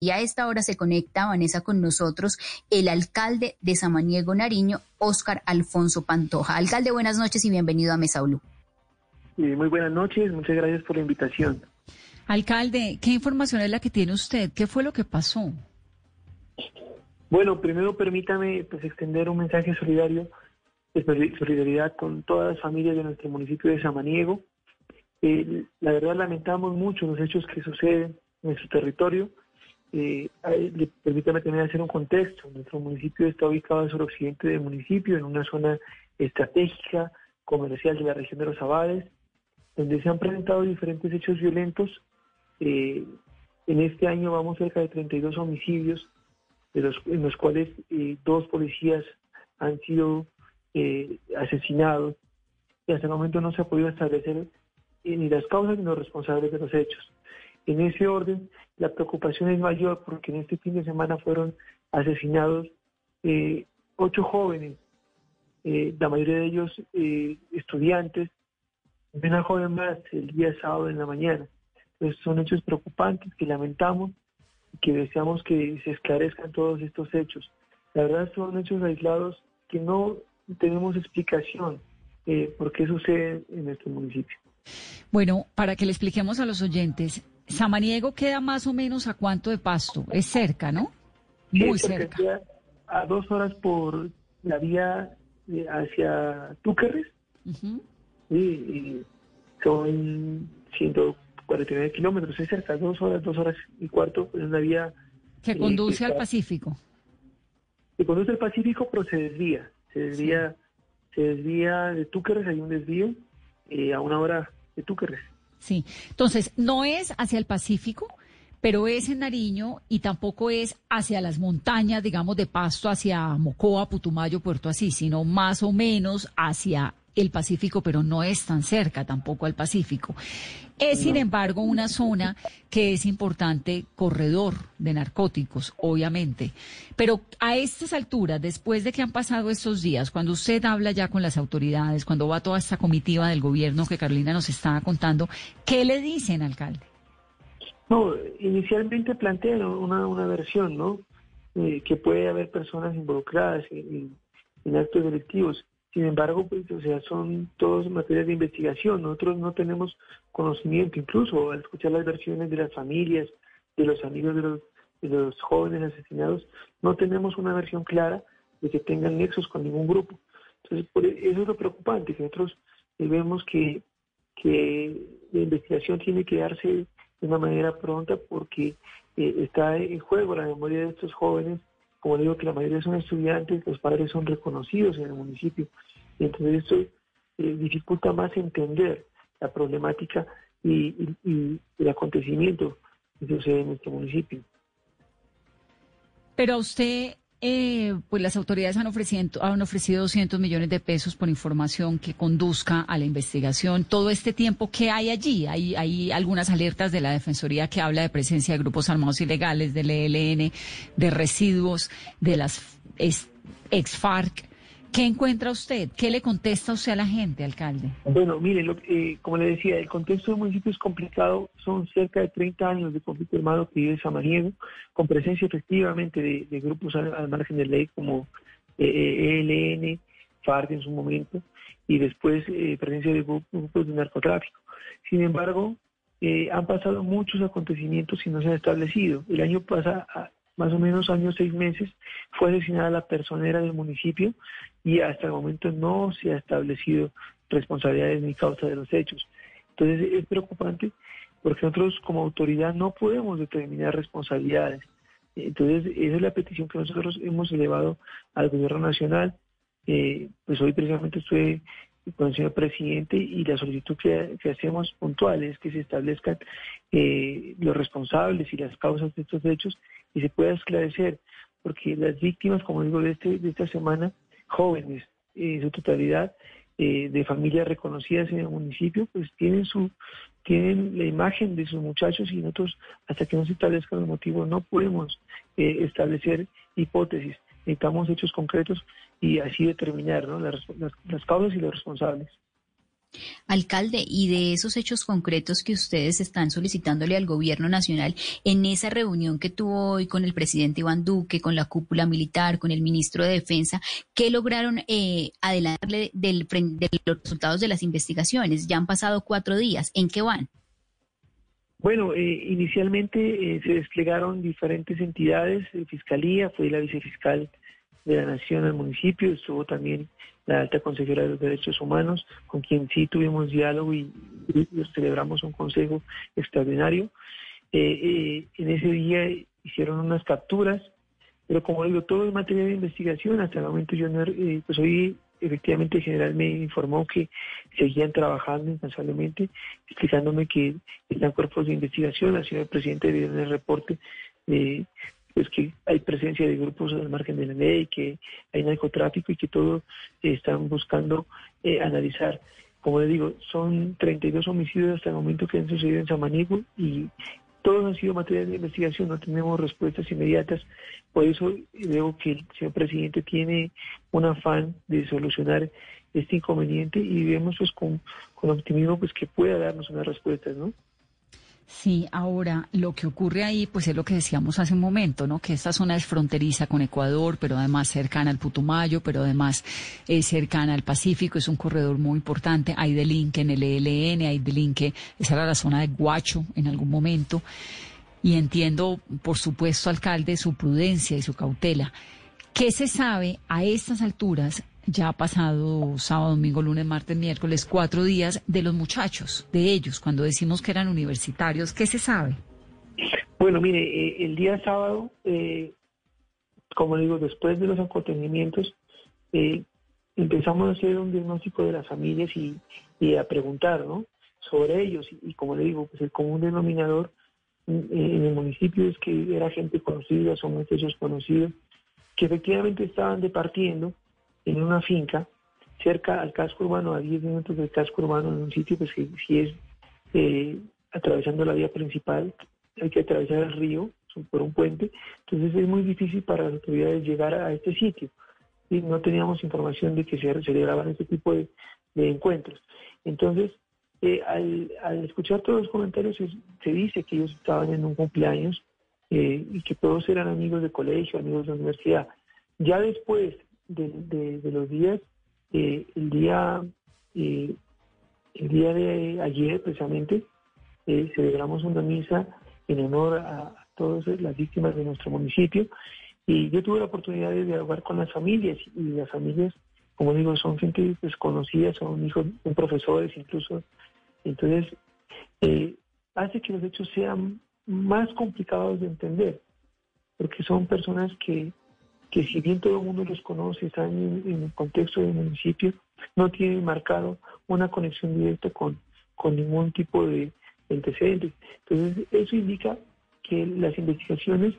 Y a esta hora se conecta, Vanessa, con nosotros el alcalde de Samaniego Nariño, Óscar Alfonso Pantoja. Alcalde, buenas noches y bienvenido a Mesa Blue. muy buenas noches, muchas gracias por la invitación. Alcalde, ¿qué información es la que tiene usted? ¿Qué fue lo que pasó? Bueno, primero permítame pues, extender un mensaje solidario de solidaridad con todas las familias de nuestro municipio de Samaniego. Eh, la verdad lamentamos mucho los hechos que suceden en nuestro territorio eh, permítame también hacer un contexto. Nuestro municipio está ubicado al suroccidente del municipio, en una zona estratégica, comercial de la región de los Abades, donde se han presentado diferentes hechos violentos. Eh, en este año vamos cerca de 32 homicidios, de los, en los cuales eh, dos policías han sido eh, asesinados y hasta el momento no se ha podido establecer ni las causas ni los responsables de los hechos. En ese orden, la preocupación es mayor porque en este fin de semana fueron asesinados eh, ocho jóvenes, eh, la mayoría de ellos eh, estudiantes, una joven más el día sábado en la mañana. Entonces son hechos preocupantes que lamentamos y que deseamos que se esclarezcan todos estos hechos. La verdad son hechos aislados que no tenemos explicación por qué suceden en nuestro municipio. Bueno, para que le expliquemos a los oyentes, Samaniego queda más o menos a cuánto de pasto? Es cerca, ¿no? Muy cerca. A dos horas por la vía eh, hacia Túquerres. y, son 149 kilómetros, es cerca, dos horas, dos horas y cuarto, es una vía... Que eh, conduce al Pacífico. Que conduce al Pacífico, pero se desvía, se desvía, se desvía de Túquerres, hay un desvío eh, a una hora de Túquerres. Sí, entonces no es hacia el Pacífico, pero es en Nariño y tampoco es hacia las montañas, digamos, de Pasto, hacia Mocoa, Putumayo, Puerto Asís, sino más o menos hacia el Pacífico, pero no es tan cerca tampoco al Pacífico. Es, sin embargo, una zona que es importante corredor de narcóticos, obviamente. Pero a estas alturas, después de que han pasado estos días, cuando usted habla ya con las autoridades, cuando va toda esta comitiva del gobierno que Carolina nos estaba contando, ¿qué le dicen, alcalde? No, inicialmente plantean una, una versión, ¿no? Eh, que puede haber personas involucradas en actos delictivos. Sin embargo, pues, o sea, son todos materias de investigación. Nosotros no tenemos conocimiento, incluso al escuchar las versiones de las familias, de los amigos de los, de los jóvenes asesinados, no tenemos una versión clara de que tengan nexos con ningún grupo. Entonces, por e, eso es lo preocupante, que nosotros vemos que, que la investigación tiene que darse de una manera pronta porque eh, está en juego la memoria de estos jóvenes como digo que la mayoría son estudiantes, los padres son reconocidos en el municipio, y entonces esto eh, dificulta más entender la problemática y, el acontecimiento que sucede en nuestro municipio. Pero usted eh, pues las autoridades han ofrecido, han ofrecido 200 millones de pesos por información que conduzca a la investigación. Todo este tiempo, ¿qué hay allí? Hay, hay algunas alertas de la Defensoría que habla de presencia de grupos armados ilegales, del ELN, de residuos, de las ex-FARC. ¿Qué encuentra usted? ¿Qué le contesta usted a la gente, alcalde? Bueno, mire, eh, como le decía, el contexto del municipio es complicado. Son cerca de 30 años de conflicto armado que vive Samaniego, con presencia efectivamente de, grupos al, margen de ley como eh, ELN, FARC en su momento, y después eh, presencia de grupos de narcotráfico. Sin embargo, han pasado muchos acontecimientos y no se han establecido. El año pasado, más o menos años, seis meses, fue asesinada la personera del municipio y hasta el momento no se ha establecido responsabilidades ni causa de los hechos. Entonces es preocupante porque nosotros como autoridad no podemos determinar responsabilidades. Entonces esa es la petición que nosotros hemos elevado al gobierno nacional. Eh, pues hoy precisamente estoy con el señor presidente y la solicitud que, hacemos puntual es que se establezcan eh, los responsables y las causas de estos hechos y se pueda esclarecer, porque las víctimas, como digo, de, este, de esta semana, jóvenes en su totalidad, eh, de familias reconocidas en el municipio, pues tienen su tienen la imagen de sus muchachos y nosotros, hasta que no se establezcan los motivos, no podemos eh, establecer hipótesis. Necesitamos hechos concretos y así determinar las, las causas y los responsables. Alcalde, y de esos hechos concretos que ustedes están solicitándole al gobierno nacional en esa reunión que tuvo hoy con el presidente Iván Duque, con la cúpula militar, con el ministro de Defensa, ¿qué lograron eh, adelantarle del, de los resultados de las investigaciones? Ya han pasado cuatro días, ¿en qué van? Bueno, eh, inicialmente eh, se desplegaron diferentes entidades, Fiscalía, fue la vicefiscal de la Nación al municipio, estuvo también la alta consejera de los derechos humanos, con quien sí tuvimos diálogo y, celebramos un consejo extraordinario. Eh, eh, en ese día hicieron unas capturas, pero como digo, todo es materia de investigación. Hasta el momento yo no, eh, pues hoy efectivamente el general me informó que seguían trabajando incansablemente, explicándome que están cuerpos de investigación, ha sido el presidente de el reporte de pues que hay presencia de grupos al margen de la ley, que hay narcotráfico y que todos están buscando eh, analizar. Como le digo, son 32 homicidios hasta el momento que han sucedido en Samaniego y todos han sido materia de investigación, no tenemos respuestas inmediatas. Por eso veo que el señor presidente tiene un afán de solucionar este inconveniente y vemos pues con, con optimismo pues que pueda darnos unas respuestas, ¿no? Sí, ahora lo que ocurre ahí, pues es lo que decíamos hace un momento, ¿no? Que esta zona es fronteriza con Ecuador, pero además cercana al Putumayo, pero además es cercana al Pacífico, es un corredor muy importante. Hay delinque en el ELN, hay delinque, esa era la zona de Guacho en algún momento. Y entiendo, por supuesto, alcalde, su prudencia y su cautela. ¿Qué se sabe a estas alturas ya ha pasado sábado, domingo, lunes, martes, miércoles, cuatro días de los muchachos, de ellos, cuando decimos que eran universitarios, ¿qué se sabe? Bueno, mire, eh, el día sábado, eh, como digo, después de los acontecimientos, eh, empezamos a hacer un diagnóstico de las familias y, a preguntar, ¿no? Sobre ellos. Y, como le digo, pues el común denominador en el municipio es que era gente conocida, son muchachos conocidos, que efectivamente estaban departiendo en una finca cerca al casco urbano, a 10 minutos del casco urbano, en un sitio pues que si es eh, atravesando la vía principal, hay que atravesar el río por un puente, entonces es muy difícil para las autoridades llegar a este sitio. Y no teníamos información de que se celebraban este tipo de, encuentros. Entonces, eh, al, escuchar todos los comentarios, se, dice que ellos estaban en un cumpleaños eh, y que todos eran amigos de colegio, amigos de universidad. Ya después de, los días, eh, el día eh, el día de ayer precisamente eh, celebramos una misa en honor a, todas las víctimas de nuestro municipio y yo tuve la oportunidad de dialogar con las familias y las familias, como digo, son gente desconocida, son hijos de profesores incluso, entonces hace que los hechos sean más complicados de entender, porque son personas que que si bien todo el mundo los conoce, están en, el contexto del municipio, no tienen marcado una conexión directa con, con ningún tipo de, antecedentes. Entonces, eso indica que las investigaciones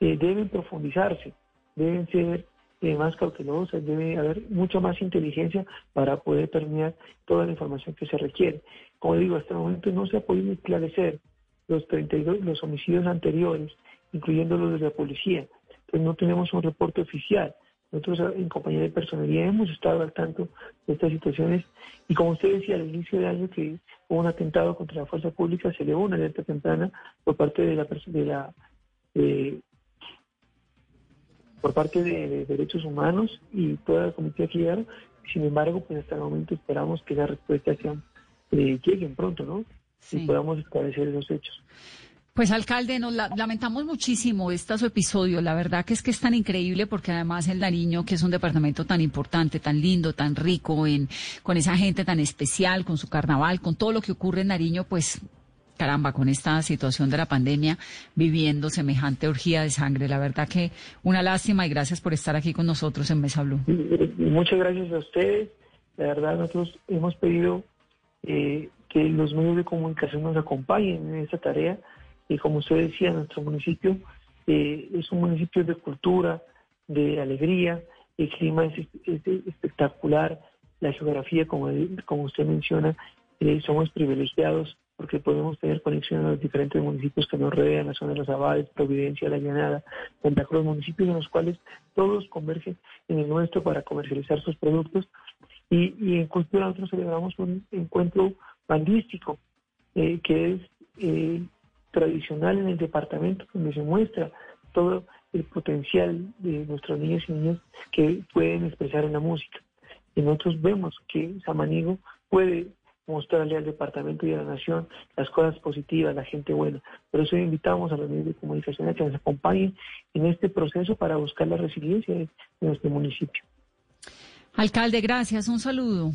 eh, deben profundizarse, deben ser eh, más cautelosas, debe haber mucha más inteligencia para poder terminar toda la información que se requiere. Como digo, hasta el momento no se ha podido esclarecer los 32, los homicidios anteriores, incluyendo los de la policía pues no tenemos un reporte oficial. Nosotros eh, en compañía de personalidad hemos estado al tanto de estas situaciones y como usted decía al inicio del año que hubo un atentado contra la fuerza pública, se le una alerta temprana por parte de la de la por parte de, derechos humanos y toda la comité aquí Sin embargo, pues hasta el momento esperamos que las respuestas sean, eh, lleguen pronto, ¿no? Y podamos esclarecer esos hechos. Pues alcalde, nos lamentamos muchísimo este su episodio. La verdad que es que es tan increíble porque además el Nariño, que es un departamento tan importante, tan lindo, tan rico, en, con esa gente tan especial, con su carnaval, con todo lo que ocurre en Nariño, pues caramba, con esta situación de la pandemia, viviendo semejante orgía de sangre. La verdad que una lástima y gracias por estar aquí con nosotros en Mesa Blue. Muchas gracias a ustedes. La verdad, nosotros hemos pedido eh, que los medios de comunicación nos acompañen en esta tarea. Y como usted decía, nuestro municipio eh, es un municipio de cultura, de alegría, el clima es, espectacular, la geografía, como, como usted menciona, eh, somos privilegiados porque podemos tener conexión a los diferentes municipios que nos rodean, la zona de los Abades, Providencia, La Llanada, Santa Cruz, municipios en los cuales todos convergen en el nuestro para comercializar sus productos. Y, y en Cultura nosotros celebramos un encuentro bandístico eh, que es eh, tradicional en el departamento, donde se muestra todo el potencial de nuestros niños y niñas que pueden expresar en la música. Y nosotros vemos que Samaniego puede mostrarle al departamento y a la nación las cosas positivas, la gente buena. Por eso invitamos a los medios de comunicación a que nos acompañen en este proceso para buscar la resiliencia de nuestro municipio. Alcalde, gracias. Un saludo.